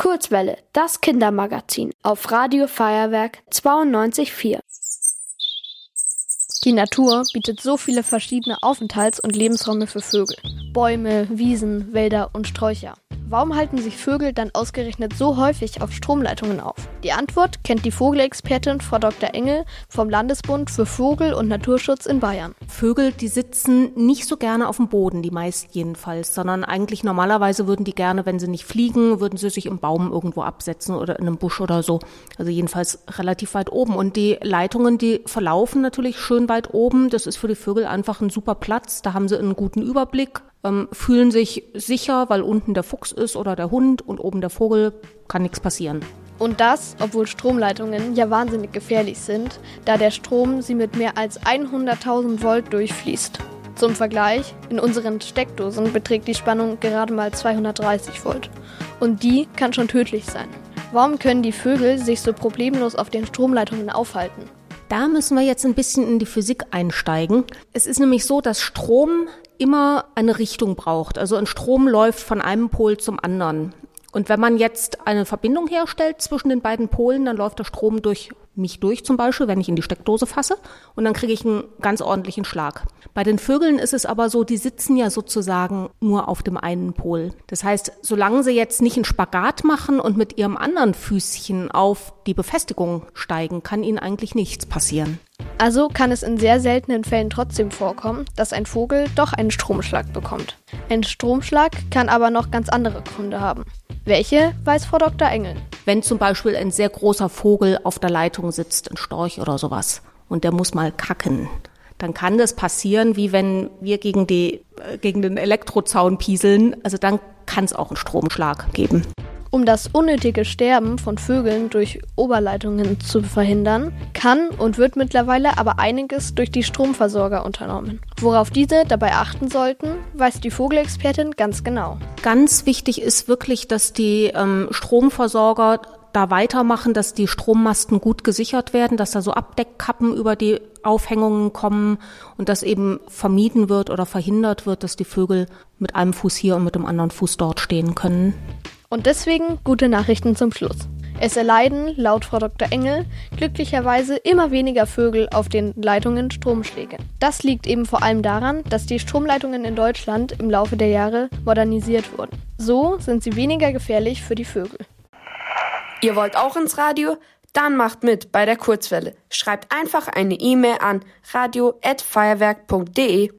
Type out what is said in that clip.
Kurzwelle, das Kindermagazin auf Radio Feuerwerk 92.4. Die Natur bietet so viele verschiedene Aufenthalts- und Lebensräume für Vögel. Bäume, Wiesen, Wälder und Sträucher. Warum halten sich Vögel dann ausgerechnet so häufig auf Stromleitungen auf? Die Antwort kennt die Vogelexpertin Frau Dr. Engel vom Landesbund für Vogel- und Naturschutz in Bayern. Vögel, die sitzen nicht so gerne auf dem Boden, die meist jedenfalls, sondern eigentlich normalerweise würden die gerne, wenn sie nicht fliegen, würden sie sich im Baum irgendwo absetzen oder in einem Busch oder so. Also jedenfalls relativ weit oben. Und die Leitungen, die verlaufen natürlich schön weit oben. Das ist für die Vögel einfach ein super Platz. Da haben sie einen guten Überblick ähm, fühlen sich sicher, weil unten der Fuchs ist oder der Hund und oben der Vogel, kann nichts passieren. Und das, obwohl Stromleitungen ja wahnsinnig gefährlich sind, da der Strom sie mit mehr als 100.000 Volt durchfließt. Zum Vergleich, in unseren Steckdosen beträgt die Spannung gerade mal 230 Volt. Und die kann schon tödlich sein. Warum können die Vögel sich so problemlos auf den Stromleitungen aufhalten? Da müssen wir jetzt ein bisschen in die Physik einsteigen. Es ist nämlich so, dass Strom immer eine Richtung braucht. Also ein Strom läuft von einem Pol zum anderen. Und wenn man jetzt eine Verbindung herstellt zwischen den beiden Polen, dann läuft der Strom durch mich durch zum Beispiel, wenn ich in die Steckdose fasse, und dann kriege ich einen ganz ordentlichen Schlag. Bei den Vögeln ist es aber so, die sitzen ja sozusagen nur auf dem einen Pol. Das heißt, solange sie jetzt nicht einen Spagat machen und mit ihrem anderen Füßchen auf die Befestigung steigen, kann ihnen eigentlich nichts passieren. Also kann es in sehr seltenen Fällen trotzdem vorkommen, dass ein Vogel doch einen Stromschlag bekommt. Ein Stromschlag kann aber noch ganz andere Gründe haben. Welche weiß Frau Dr. Engel? Wenn zum Beispiel ein sehr großer Vogel auf der Leitung sitzt, ein Storch oder sowas, und der muss mal kacken, dann kann das passieren, wie wenn wir gegen, die, äh, gegen den Elektrozaun pieseln. Also dann kann es auch einen Stromschlag geben. Um das unnötige Sterben von Vögeln durch Oberleitungen zu verhindern, kann und wird mittlerweile aber einiges durch die Stromversorger unternommen. Worauf diese dabei achten sollten, weiß die Vogelexpertin ganz genau. Ganz wichtig ist wirklich, dass die ähm, Stromversorger da weitermachen, dass die Strommasten gut gesichert werden, dass da so Abdeckkappen über die Aufhängungen kommen und dass eben vermieden wird oder verhindert wird, dass die Vögel mit einem Fuß hier und mit dem anderen Fuß dort stehen können. Und deswegen gute Nachrichten zum Schluss. Es erleiden, laut Frau Dr. Engel, glücklicherweise immer weniger Vögel auf den Leitungen Stromschläge. Das liegt eben vor allem daran, dass die Stromleitungen in Deutschland im Laufe der Jahre modernisiert wurden. So sind sie weniger gefährlich für die Vögel. Ihr wollt auch ins Radio? Dann macht mit bei der Kurzwelle. Schreibt einfach eine E-Mail an radio@feuerwerk.de.